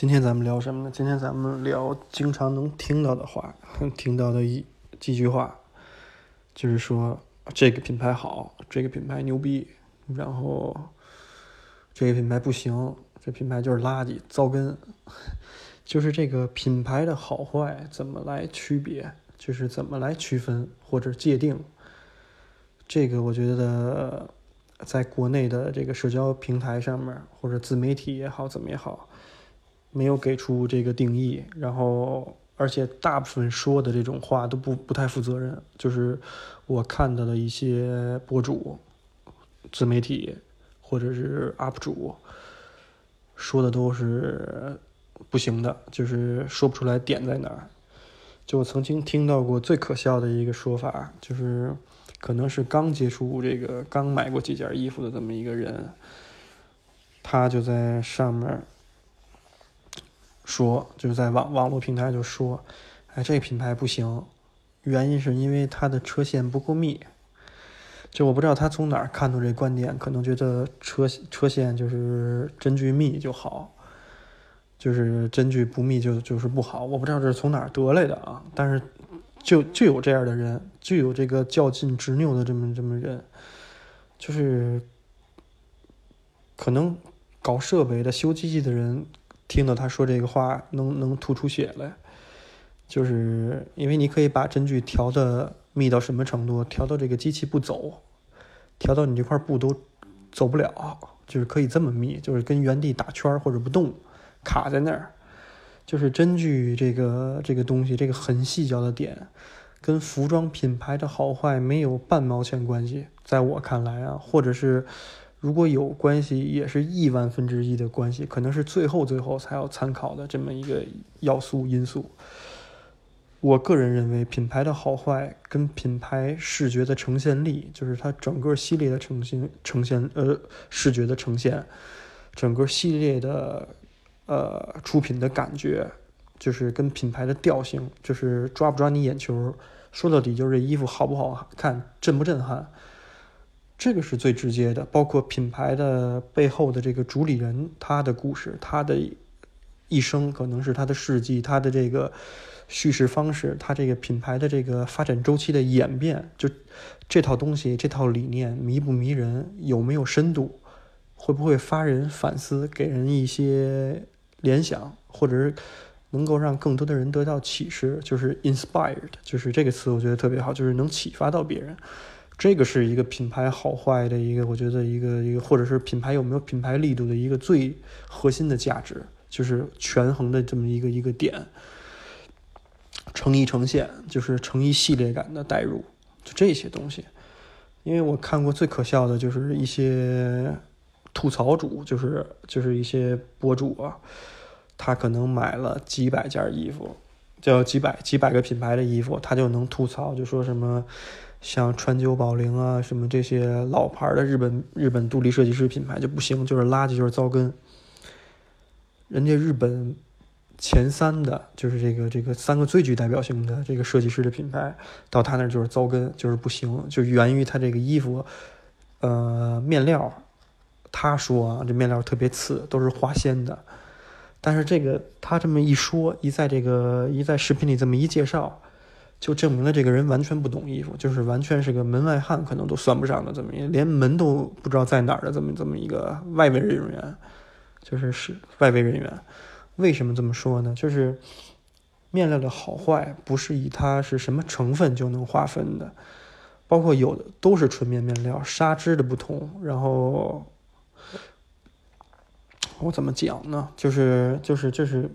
今天咱们聊什么呢？今天咱们聊经常能听到的话，听到的一几句话，就是说这个品牌好，这个品牌牛逼，然后这个品牌不行，这品牌就是垃圾、糟根。就是这个品牌的好坏怎么来区别？就是怎么来区分或者界定？这个我觉得，在国内的这个社交平台上面，或者自媒体也好，怎么也好。没有给出这个定义，然后而且大部分说的这种话都不不太负责任，就是我看到的一些博主、自媒体或者是 UP 主说的都是不行的，就是说不出来点在哪儿。就我曾经听到过最可笑的一个说法，就是可能是刚接触这个、刚买过几件衣服的这么一个人，他就在上面。说就是在网网络平台就说，哎，这个品牌不行，原因是因为它的车线不够密。就我不知道他从哪儿看到这观点，可能觉得车车线就是针距密就好，就是针距不密就就是不好。我不知道这是从哪儿得来的啊，但是就就有这样的人，就有这个较劲执拗的这么这么人，就是可能搞设备的、修机器的人。听到他说这个话，能能吐出血来，就是因为你可以把针距调的密到什么程度，调到这个机器不走，调到你这块布都走不了，就是可以这么密，就是跟原地打圈或者不动，卡在那儿，就是针距这个这个东西，这个很细小的点，跟服装品牌的好坏没有半毛钱关系，在我看来啊，或者是。如果有关系，也是亿万分之一的关系，可能是最后最后才要参考的这么一个要素因素。我个人认为，品牌的好坏跟品牌视觉的呈现力，就是它整个系列的呈现呈现呃视觉的呈现，整个系列的呃出品的感觉，就是跟品牌的调性，就是抓不抓你眼球。说到底，就是这衣服好不好看，震不震撼。这个是最直接的，包括品牌的背后的这个主理人，他的故事，他的一生，可能是他的事迹，他的这个叙事方式，他这个品牌的这个发展周期的演变，就这套东西，这套理念迷不迷人，有没有深度，会不会发人反思，给人一些联想，或者是能够让更多的人得到启示，就是 inspired，就是这个词，我觉得特别好，就是能启发到别人。这个是一个品牌好坏的一个，我觉得一个一个，或者是品牌有没有品牌力度的一个最核心的价值，就是权衡的这么一个一个点。成衣呈现就是成衣系列感的代入，就这些东西。因为我看过最可笑的就是一些吐槽主，就是就是一些博主啊，他可能买了几百件衣服，叫几百几百个品牌的衣服，他就能吐槽，就说什么。像川久保玲啊，什么这些老牌的日本日本独立设计师品牌就不行，就是垃圾，就是糟根。人家日本前三的，就是这个这个三个最具代表性的这个设计师的品牌，到他那就是糟根，就是不行，就源于他这个衣服，呃，面料。他说啊，这面料特别次，都是花仙的。但是这个他这么一说，一在这个一在视频里这么一介绍。就证明了这个人完全不懂衣服，就是完全是个门外汉，可能都算不上的这么一连门都不知道在哪儿的这么这么一个外围人员，就是是外围人员。为什么这么说呢？就是面料的好坏不是以它是什么成分就能划分的，包括有的都是纯棉面料，纱织的不同。然后我怎么讲呢？就是就是就是。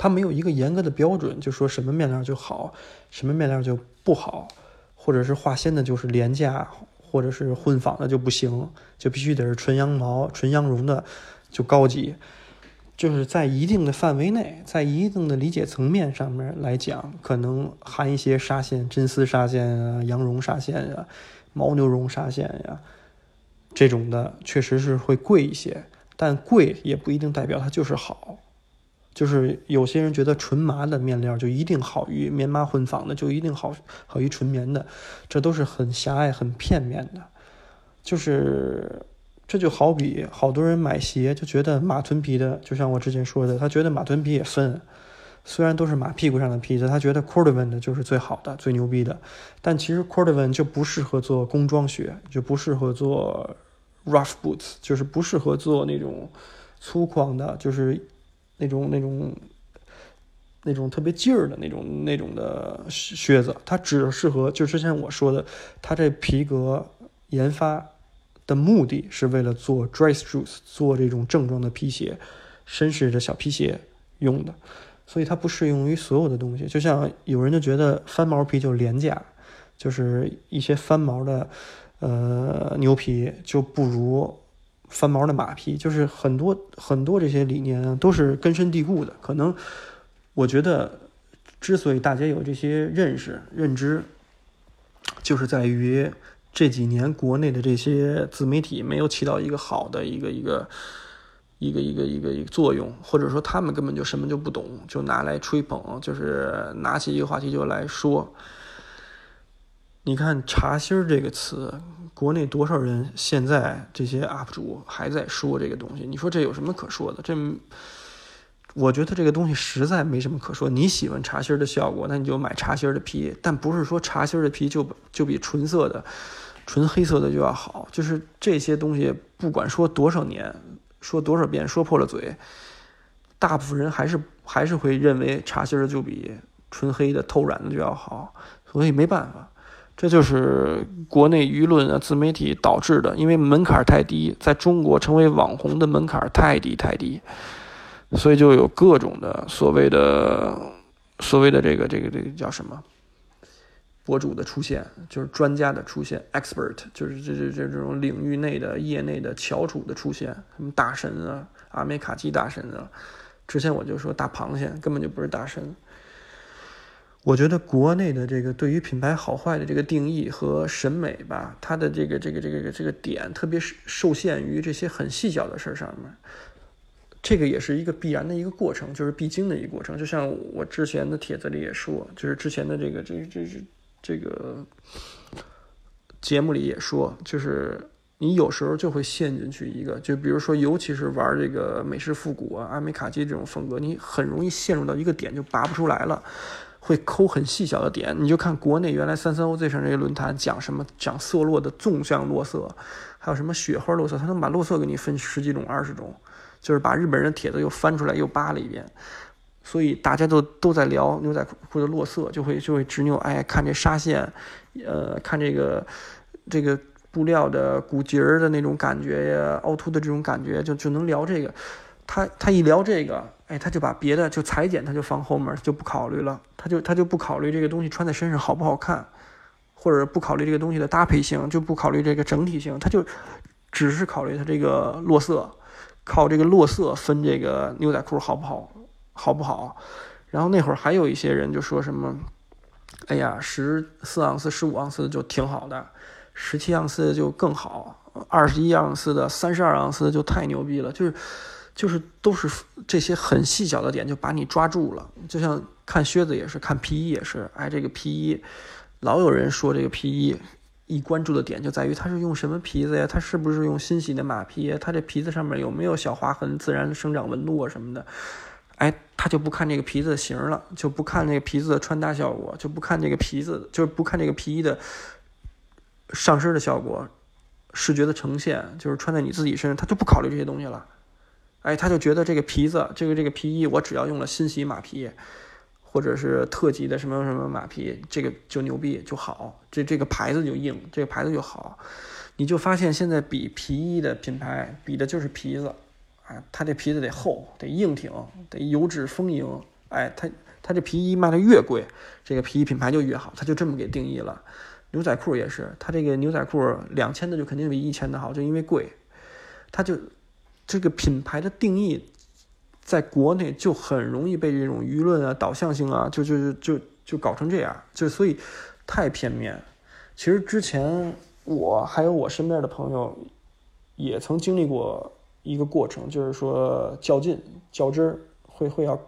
它没有一个严格的标准，就说什么面料就好，什么面料就不好，或者是化纤的就是廉价，或者是混纺的就不行，就必须得是纯羊毛、纯羊绒的就高级。就是在一定的范围内，在一定的理解层面上面来讲，可能含一些纱线、真丝纱线啊、羊绒纱线呀、牦牛绒纱线呀，这种的确实是会贵一些，但贵也不一定代表它就是好。就是有些人觉得纯麻的面料就一定好于棉麻混纺的，就一定好好于纯棉的，这都是很狭隘、很片面的。就是这就好比好多人买鞋就觉得马臀皮的，就像我之前说的，他觉得马臀皮也分。虽然都是马屁股上的皮子，他觉得 Cordovan 的就是最好的、最牛逼的，但其实 Cordovan 就不适合做工装靴，就不适合做 rough boots，就是不适合做那种粗犷的，就是那种那种那种特别劲儿的那种那种的靴子。它只适合，就之前我说的，它这皮革研发的目的是为了做 dress shoes，做这种正装的皮鞋、绅士的小皮鞋用的。所以它不适用于所有的东西，就像有人就觉得翻毛皮就廉价，就是一些翻毛的，呃，牛皮就不如翻毛的马屁，就是很多很多这些理念啊都是根深蒂固的。可能我觉得，之所以大家有这些认识认知，就是在于这几年国内的这些自媒体没有起到一个好的一个一个。一个一个一个一个作用，或者说他们根本就什么就不懂，就拿来吹捧，就是拿起一个话题就来说。你看“茶芯儿”这个词，国内多少人现在这些 UP 主还在说这个东西？你说这有什么可说的？这，我觉得这个东西实在没什么可说。你喜欢茶芯儿的效果，那你就买茶芯儿的皮，但不是说茶芯儿的皮就就比纯色的、纯黑色的就要好。就是这些东西，不管说多少年。说多少遍，说破了嘴，大部分人还是还是会认为茶芯儿就比纯黑的透染的就要好，所以没办法，这就是国内舆论啊、自媒体导致的，因为门槛太低，在中国成为网红的门槛太低太低，所以就有各种的所谓的所谓的这个这个这个叫什么？博主的出现就是专家的出现，expert 就是这这这这种领域内的业内的翘楚的出现，什么大神啊，阿美卡基大神啊。之前我就说大螃蟹根本就不是大神。我觉得国内的这个对于品牌好坏的这个定义和审美吧，它的这个这个这个这个点，特别是受限于这些很细小的事儿上面。这个也是一个必然的一个过程，就是必经的一个过程。就像我之前的帖子里也说，就是之前的这个这这这。这个节目里也说，就是你有时候就会陷进去一个，就比如说，尤其是玩这个美式复古啊、阿美卡基这种风格，你很容易陷入到一个点就拔不出来了，会抠很细小的点。你就看国内原来三三 OZ 上这些论坛讲什么，讲色落的纵向落色，还有什么雪花落色，他能把落色给你分十几种、二十种，就是把日本人的帖子又翻出来又扒了一遍。所以大家都都在聊牛仔裤的落色，就会就会执拗，哎，看这纱线，呃，看这个这个布料的骨节儿的那种感觉呀，凹凸的这种感觉，就就能聊这个。他他一聊这个，哎，他就把别的就裁剪，他就放后面，就不考虑了。他就他就不考虑这个东西穿在身上好不好看，或者不考虑这个东西的搭配性，就不考虑这个整体性，他就只是考虑它这个落色，靠这个落色分这个牛仔裤好不好。好不好？然后那会儿还有一些人就说什么：“哎呀，十四盎司、十五盎司就挺好的，十七盎司就更好，二十一盎司的、三十二盎司就太牛逼了。”就是，就是都是这些很细小的点就把你抓住了。就像看靴子也是，看皮衣也是。哎，这个皮衣，老有人说这个皮衣，一关注的点就在于它是用什么皮子呀？它是不是用新洗的马皮？它这皮子上面有没有小划痕、自然生长纹路啊什么的？哎，他就不看这个皮子的型了，就不看那个皮子的穿搭效果，就不看这个皮子，就是不看这个皮衣的上身的效果，视觉的呈现，就是穿在你自己身上，他就不考虑这些东西了。哎，他就觉得这个皮子，这个这个皮衣，我只要用了新洗马皮，或者是特级的什么什么马皮，这个就牛逼就好，这这个牌子就硬，这个牌子就好。你就发现现在比皮衣的品牌比的就是皮子。啊，它这皮子得厚，得硬挺，得油脂丰盈。哎，它它这皮衣卖的越贵，这个皮衣品牌就越好，它就这么给定义了。牛仔裤也是，它这个牛仔裤两千的就肯定比一千的好，就因为贵。它就这个品牌的定义，在国内就很容易被这种舆论啊、导向性啊，就就就就就搞成这样，就所以太片面。其实之前我还有我身边的朋友，也曾经历过。一个过程就是说较劲、较真，会会要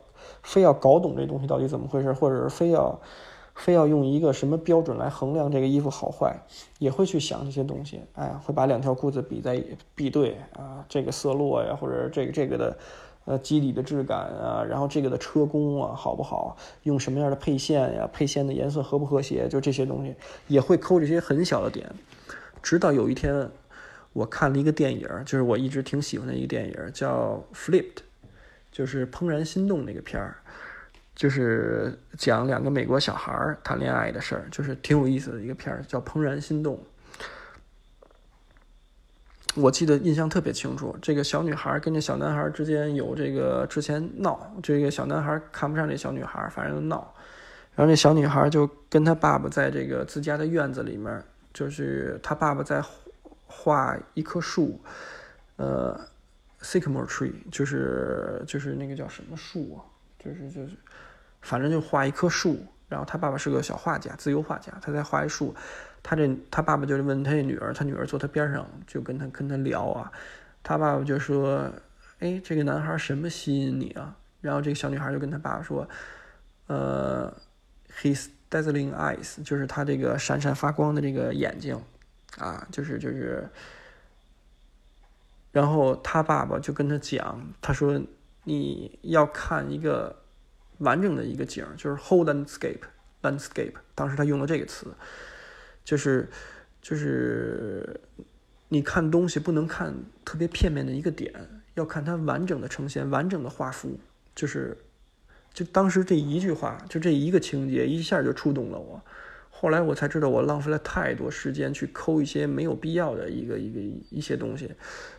非要搞懂这东西到底怎么回事，或者是非要非要用一个什么标准来衡量这个衣服好坏，也会去想这些东西。哎，会把两条裤子比在比对啊，这个色落呀，或者这个这个的。呃，基底的质感啊，然后这个的车工啊，好不好？用什么样的配线呀？配线的颜色和不和谐？就这些东西也会抠这些很小的点。直到有一天，我看了一个电影，就是我一直挺喜欢的一个电影，叫《Flipped》，就是《怦然心动》那个片儿，就是讲两个美国小孩谈恋爱的事儿，就是挺有意思的一个片儿，叫《怦然心动》。我记得印象特别清楚，这个小女孩跟这小男孩之间有这个之前闹，这个小男孩看不上这小女孩，反正闹，然后这小女孩就跟他爸爸在这个自家的院子里面，就是他爸爸在画一棵树，呃，sycamore tree，就是就是那个叫什么树啊，就是就是，反正就画一棵树，然后他爸爸是个小画家，自由画家，他在画一树。他这他爸爸就问他这女儿，他女儿坐他边上就跟他跟他聊啊，他爸爸就说：“哎，这个男孩什么吸引你啊？”然后这个小女孩就跟他爸爸说：“呃，his dazzling eyes，就是他这个闪闪发光的这个眼睛，啊，就是就是。”然后他爸爸就跟他讲，他说：“你要看一个完整的一个景，就是 whole landscape，landscape。当时他用了这个词。”就是，就是，你看东西不能看特别片面的一个点，要看它完整的呈现，完整的画幅。就是，就当时这一句话，就这一个情节，一下就触动了我。后来我才知道，我浪费了太多时间去抠一些没有必要的一个一个一些东西。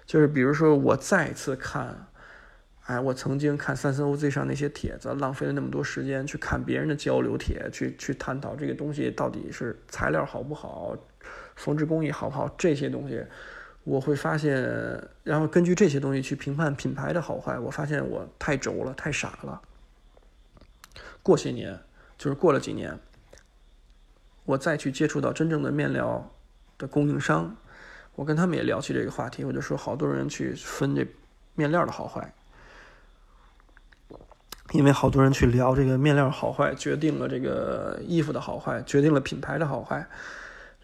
就是比如说，我再次看。哎，我曾经看三三 OZ 上那些帖子，浪费了那么多时间去看别人的交流帖，去去探讨这个东西到底是材料好不好，缝制工艺好不好，这些东西，我会发现，然后根据这些东西去评判品牌的好坏，我发现我太轴了，太傻了。过些年，就是过了几年，我再去接触到真正的面料的供应商，我跟他们也聊起这个话题，我就说好多人去分这面料的好坏。因为好多人去聊这个面料好坏，决定了这个衣服的好坏，决定了品牌的好坏。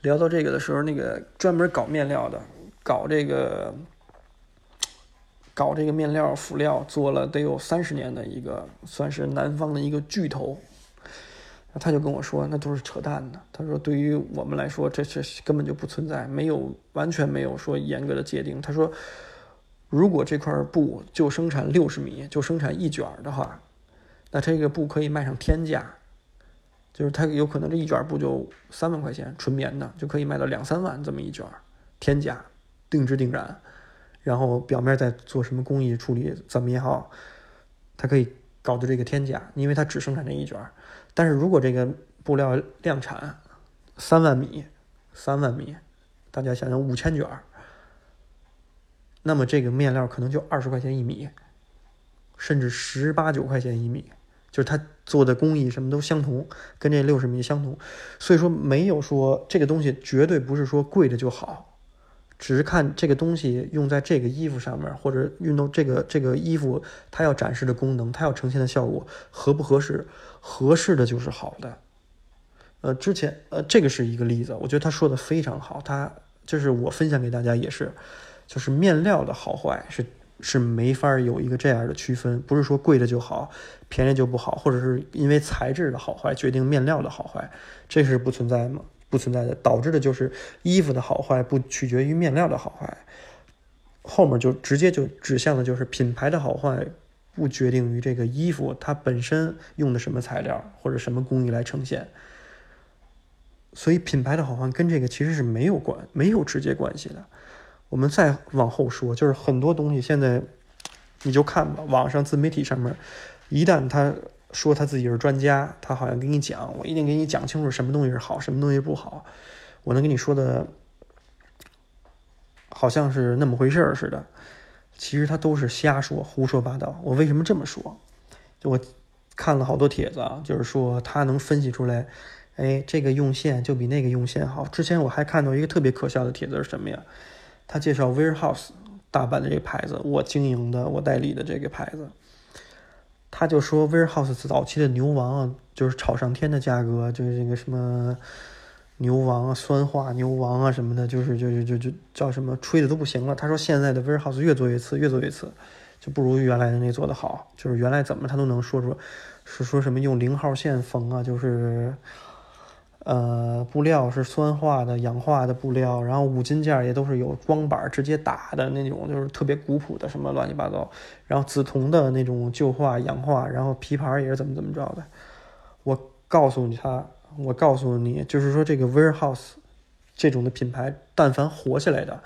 聊到这个的时候，那个专门搞面料的，搞这个，搞这个面料辅料做了得有三十年的一个，算是南方的一个巨头。他就跟我说，那都是扯淡的。他说，对于我们来说，这这根本就不存在，没有完全没有说严格的界定。他说，如果这块布就生产六十米，就生产一卷的话。那这个布可以卖上天价，就是它有可能这一卷布就三万块钱，纯棉的就可以卖到两三万这么一卷，天价，定制定染，然后表面再做什么工艺处理怎么也好，它可以搞的这个天价，因为它只生产这一卷。但是如果这个布料量产三万米，三万米，大家想想五千卷，那么这个面料可能就二十块钱一米，甚至十八九块钱一米。就是他做的工艺什么都相同，跟这六十米相同，所以说没有说这个东西绝对不是说贵的就好，只是看这个东西用在这个衣服上面，或者运动这个这个衣服它要展示的功能，它要呈现的效果合不合适，合适的就是好的。呃，之前呃这个是一个例子，我觉得他说的非常好，他就是我分享给大家也是，就是面料的好坏是。是没法有一个这样的区分，不是说贵的就好，便宜就不好，或者是因为材质的好坏决定面料的好坏，这是不存在吗？不存在的，导致的就是衣服的好坏不取决于面料的好坏，后面就直接就指向的就是品牌的好坏不决定于这个衣服它本身用的什么材料或者什么工艺来呈现，所以品牌的好坏跟这个其实是没有关没有直接关系的。我们再往后说，就是很多东西现在，你就看吧，网上自媒体上面，一旦他说他自己是专家，他好像给你讲，我一定给你讲清楚什么东西是好，什么东西不好，我能跟你说的，好像是那么回事似的，其实他都是瞎说，胡说八道。我为什么这么说？就我看了好多帖子啊，就是说他能分析出来，哎，这个用线就比那个用线好。之前我还看到一个特别可笑的帖子是什么呀？他介绍 Warehouse 大阪的这个牌子，我经营的、我代理的这个牌子，他就说 Warehouse 早期的牛王啊，就是炒上天的价格，就是这个什么牛王啊、酸化牛王啊什么的，就是就是就就叫什么吹的都不行了。他说现在的 Warehouse 越做越次，越做越次，就不如原来的那做的好。就是原来怎么他都能说出，是说什么用零号线缝啊，就是。呃，布料是酸化的、氧化的布料，然后五金件也都是有光板直接打的那种，就是特别古朴的什么乱七八糟。然后紫铜的那种旧化、氧化，然后皮牌也是怎么怎么着的。我告诉你他，我告诉你，就是说这个 Warehouse 这种的品牌，但凡活下来的，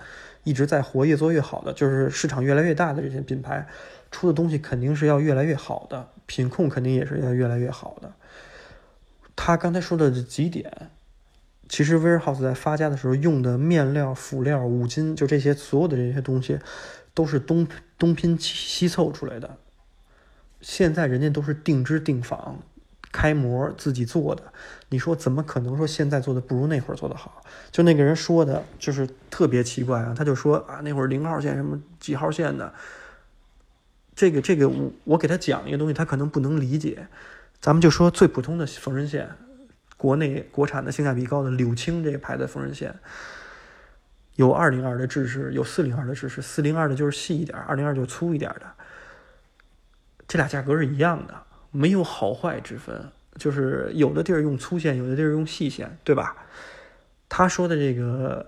一直在活，越做越好的，就是市场越来越大的这些品牌，出的东西肯定是要越来越好的，品控肯定也是要越来越好的。他刚才说的几点，其实 Warehouse 在发家的时候用的面料、辅料、五金，就这些所有的这些东西，都是东东拼西凑出来的。现在人家都是定制定仿、开模自己做的，你说怎么可能说现在做的不如那会儿做的好？就那个人说的，就是特别奇怪啊！他就说啊，那会儿零号线什么几号线的，这个这个我我给他讲一个东西，他可能不能理解。咱们就说最普通的缝纫线，国内国产的性价比高的柳青这个牌的缝纫线，有二零二的制式，有四零二的制式，四零二的就是细一点，二零二就粗一点的。这俩价格是一样的，没有好坏之分，就是有的地儿用粗线，有的地儿用细线，对吧？他说的这个。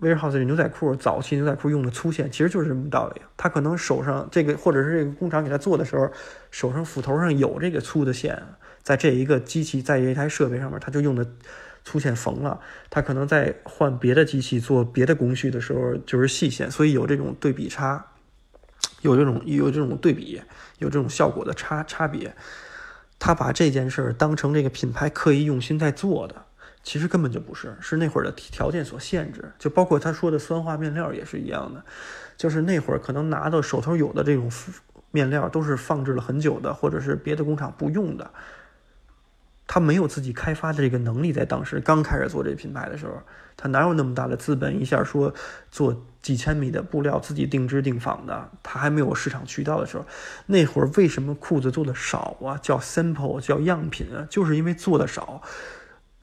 Warehouse 这牛仔裤，早期牛仔裤用的粗线，其实就是这么道理。他可能手上这个，或者是这个工厂给他做的时候，手上斧头上有这个粗的线，在这一个机器，在一台设备上面，他就用的粗线缝了。他可能在换别的机器做别的工序的时候，就是细线，所以有这种对比差，有这种有这种对比，有这种效果的差差别。他把这件事儿当成这个品牌刻意用心在做的。其实根本就不是，是那会儿的条件所限制。就包括他说的酸化面料也是一样的，就是那会儿可能拿到手头有的这种面料都是放置了很久的，或者是别的工厂不用的。他没有自己开发的这个能力，在当时刚开始做这品牌的时候，他哪有那么大的资本，一下说做几千米的布料自己定制定仿的？他还没有市场渠道的时候，那会儿为什么裤子做的少啊？叫 sample，叫样品啊，就是因为做的少。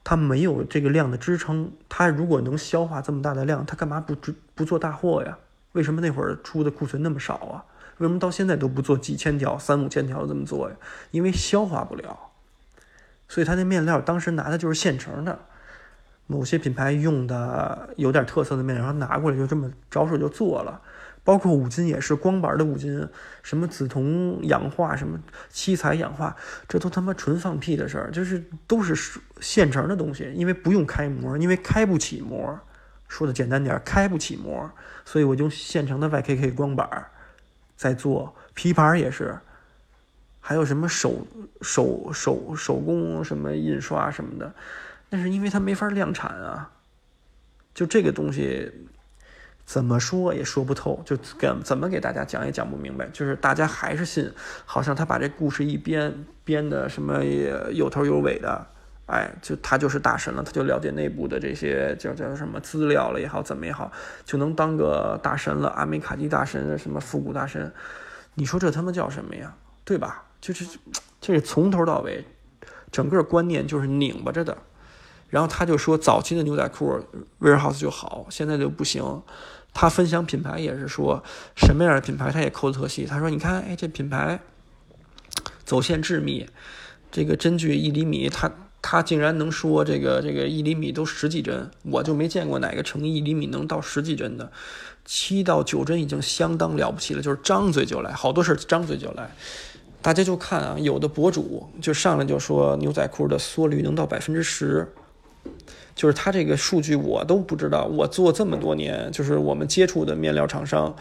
他没有这个量的支撑，他如果能消化这么大的量，他干嘛不不做大货呀？为什么那会儿出的库存那么少啊？为什么到现在都不做几千条、三五千条这么做呀？因为消化不了，所以他那面料当时拿的就是现成的，某些品牌用的有点特色的面料，然后拿过来就这么着手就做了。包括五金也是光板的五金，什么紫铜氧化，什么七彩氧化，这都他妈纯放屁的事儿，就是都是现成的东西，因为不用开模，因为开不起模，说的简单点，开不起模，所以我就现成的 YKK 光板在做，皮盘也是，还有什么手手手手工什么印刷什么的，那是因为它没法量产啊，就这个东西。怎么说也说不透，就怎怎么给大家讲也讲不明白，就是大家还是信，好像他把这故事一编编的什么有头有尾的，哎，就他就是大神了，他就了解内部的这些叫叫什么资料了也好，怎么也好，就能当个大神了，阿美卡基大神，什么复古大神，你说这他妈叫什么呀？对吧？就是这是从头到尾，整个观念就是拧巴着的。然后他就说，早期的牛仔裤 Warehouse 就好，现在就不行。他分享品牌也是说，什么样的品牌他也抠的特细。他说：“你看，哎，这品牌走线致密，这个针距一厘米，他他竟然能说这个这个一厘米都十几针，我就没见过哪个成一厘米能到十几针的，七到九针已经相当了不起了，就是张嘴就来，好多事张嘴就来。大家就看啊，有的博主就上来就说牛仔裤的缩率能到百分之十。”就是他这个数据我都不知道，我做这么多年，就是我们接触的面料厂商，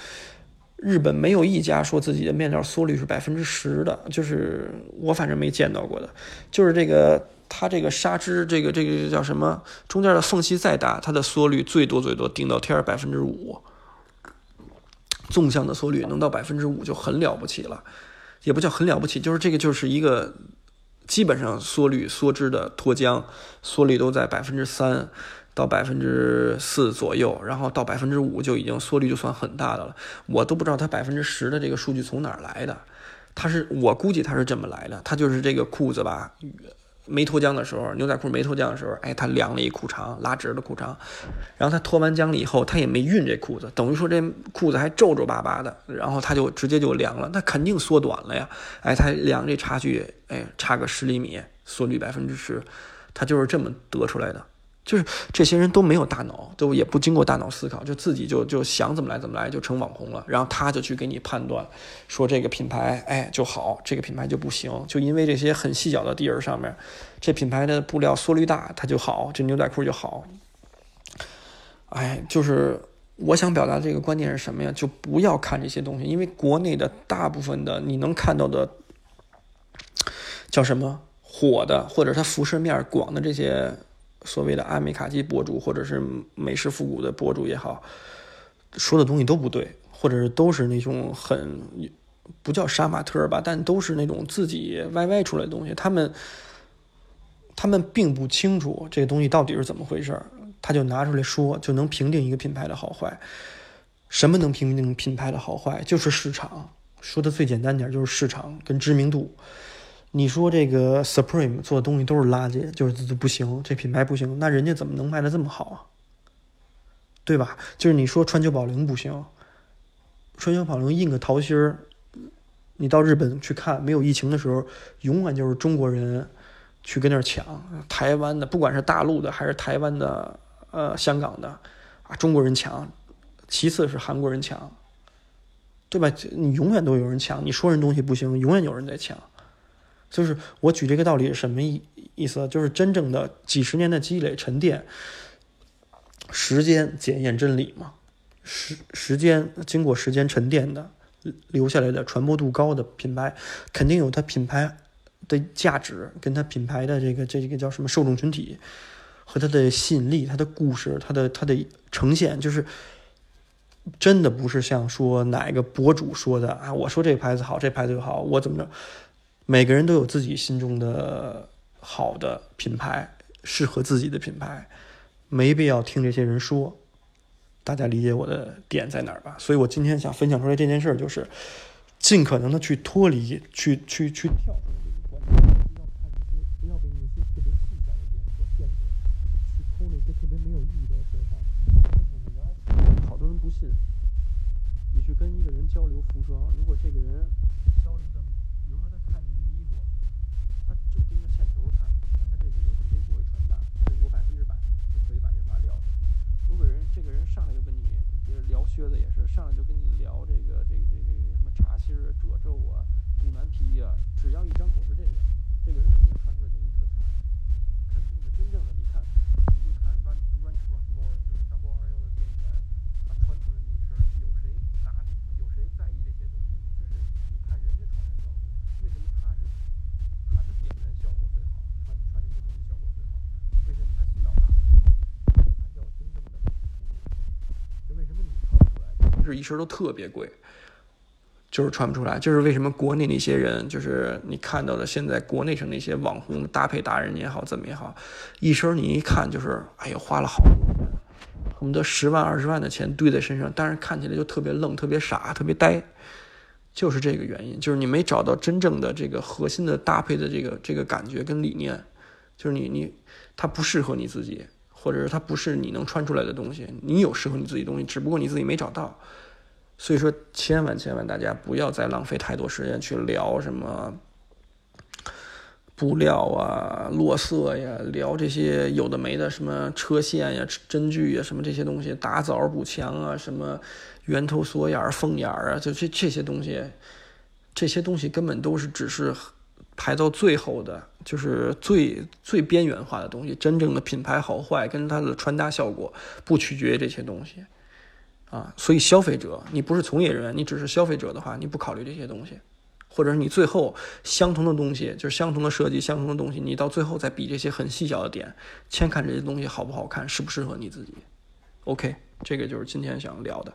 日本没有一家说自己的面料缩率是百分之十的，就是我反正没见到过的。就是这个它这个纱织这个这个叫什么，中间的缝隙再大，它的缩率最多最多顶到天儿百分之五，纵向的缩率能到百分之五就很了不起了，也不叫很了不起，就是这个就是一个。基本上缩率缩脂的脱浆，缩率都在百分之三到百分之四左右，然后到百分之五就已经缩率就算很大的了。我都不知道它百分之十的这个数据从哪儿来的。它是我估计它是这么来的，它就是这个裤子吧。没脱缰的时候，牛仔裤没脱缰的时候，哎，他量了一裤长，拉直了裤长，然后他脱完缰了以后，他也没熨这裤子，等于说这裤子还皱皱巴巴的，然后他就直接就量了，那肯定缩短了呀，哎，他量这差距，哎，差个十厘米，缩率百分之十，他就是这么得出来的。就是这些人都没有大脑，都也不经过大脑思考，就自己就就想怎么来怎么来，就成网红了。然后他就去给你判断，说这个品牌哎就好，这个品牌就不行，就因为这些很细小的地儿上面，这品牌的布料缩率大，它就好，这牛仔裤就好。哎，就是我想表达这个观点是什么呀？就不要看这些东西，因为国内的大部分的你能看到的叫什么火的，或者它辐射面广的这些。所谓的阿美卡基博主，或者是美式复古的博主也好，说的东西都不对，或者是都是那种很不叫杀马特吧，但都是那种自己歪歪出来的东西。他们他们并不清楚这个东西到底是怎么回事他就拿出来说，就能评定一个品牌的好坏。什么能评定品牌的好坏？就是市场。说的最简单点，就是市场跟知名度。你说这个 Supreme 做的东西都是垃圾，就是不行，这品牌不行，那人家怎么能卖的这么好啊？对吧？就是你说川久保玲不行，川久保玲印个桃心儿，你到日本去看，没有疫情的时候，永远就是中国人去跟那儿抢，台湾的，不管是大陆的还是台湾的，呃，香港的，啊，中国人抢，其次是韩国人抢，对吧？你永远都有人抢，你说人东西不行，永远有人在抢。就是我举这个道理什么意意思？就是真正的几十年的积累沉淀，时间检验真理嘛。时时间经过时间沉淀的留下来的传播度高的品牌，肯定有它品牌的价值，跟它品牌的这个这个叫什么受众群体和它的吸引力、它的故事、它的它的呈现，就是真的不是像说哪个博主说的啊，我说这个牌子好，这牌子就好，我怎么着。每个人都有自己心中的好的品牌，适合自己的品牌，没必要听这些人说。大家理解我的点在哪儿吧？所以我今天想分享出来这件事儿，就是尽可能的去脱离，去去去跳跟你就是聊靴子也是上来就跟你聊这个这个这个什么茶芯儿、褶皱啊、杜兰皮啊，只要一张口是这个，这个人肯定穿出来东西特惨，肯定是。真正的是一身都特别贵，就是穿不出来。就是为什么国内那些人，就是你看到的现在国内上那些网红搭配达人也好，怎么也好，一身你一看就是，哎呦，花了好，恨不得十万二十万的钱堆在身上，但是看起来就特别愣、特别傻、特别呆，就是这个原因。就是你没找到真正的这个核心的搭配的这个这个感觉跟理念，就是你你它不适合你自己。或者是它不是你能穿出来的东西，你有适合你自己东西，只不过你自己没找到。所以说，千万千万大家不要再浪费太多时间去聊什么布料啊、落色呀，聊这些有的没的，什么车线呀、针具呀，什么这些东西，打枣补强啊，什么圆头锁眼、凤眼啊，就这这些东西，这些东西根本都是只是。排到最后的，就是最最边缘化的东西。真正的品牌好坏跟它的穿搭效果，不取决于这些东西，啊，所以消费者，你不是从业人员，你只是消费者的话，你不考虑这些东西，或者是你最后相同的东西，就是相同的设计，相同的东西，你到最后再比这些很细小的点，先看这些东西好不好看，适不适合你自己。OK，这个就是今天想聊的。